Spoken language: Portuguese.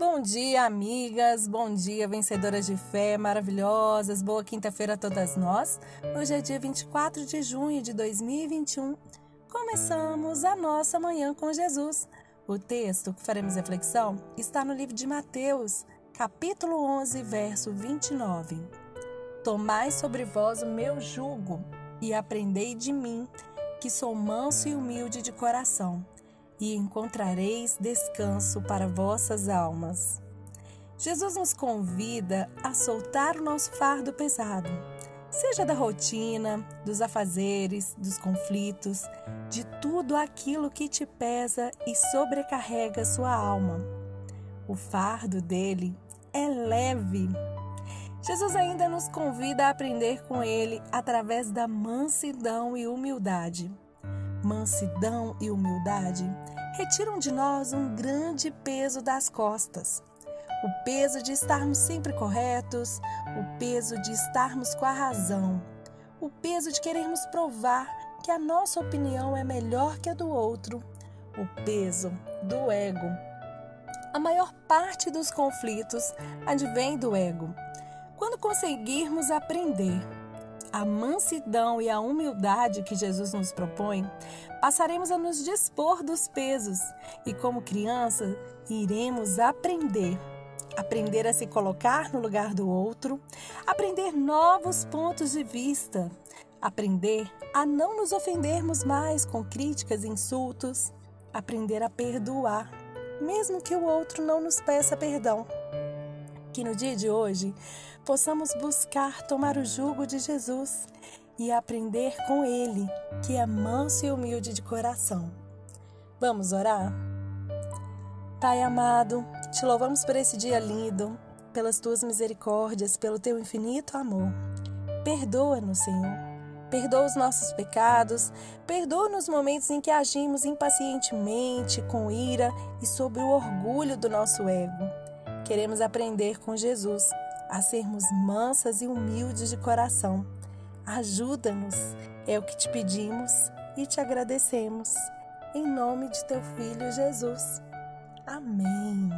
Bom dia, amigas. Bom dia, vencedoras de fé maravilhosas. Boa quinta-feira a todas nós. Hoje é dia 24 de junho de 2021. Começamos a nossa manhã com Jesus. O texto que faremos reflexão está no livro de Mateus, capítulo 11, verso 29. Tomai sobre vós o meu jugo e aprendei de mim, que sou manso e humilde de coração e encontrareis descanso para vossas almas. Jesus nos convida a soltar o nosso fardo pesado, seja da rotina, dos afazeres, dos conflitos, de tudo aquilo que te pesa e sobrecarrega sua alma. O fardo dele é leve. Jesus ainda nos convida a aprender com ele através da mansidão e humildade mansidão e humildade retiram de nós um grande peso das costas. O peso de estarmos sempre corretos, o peso de estarmos com a razão, o peso de querermos provar que a nossa opinião é melhor que a do outro, o peso do ego. A maior parte dos conflitos advém do ego. Quando conseguirmos aprender a mansidão e a humildade que Jesus nos propõe, passaremos a nos dispor dos pesos e, como criança, iremos aprender. Aprender a se colocar no lugar do outro, aprender novos pontos de vista, aprender a não nos ofendermos mais com críticas e insultos, aprender a perdoar, mesmo que o outro não nos peça perdão que no dia de hoje possamos buscar tomar o jugo de Jesus e aprender com Ele, que é manso e humilde de coração. Vamos orar? Pai amado, te louvamos por esse dia lindo, pelas tuas misericórdias, pelo teu infinito amor. Perdoa-nos, Senhor. Perdoa os nossos pecados, perdoa nos momentos em que agimos impacientemente, com ira e sob o orgulho do nosso ego. Queremos aprender com Jesus a sermos mansas e humildes de coração. Ajuda-nos, é o que te pedimos e te agradecemos. Em nome de teu Filho Jesus. Amém.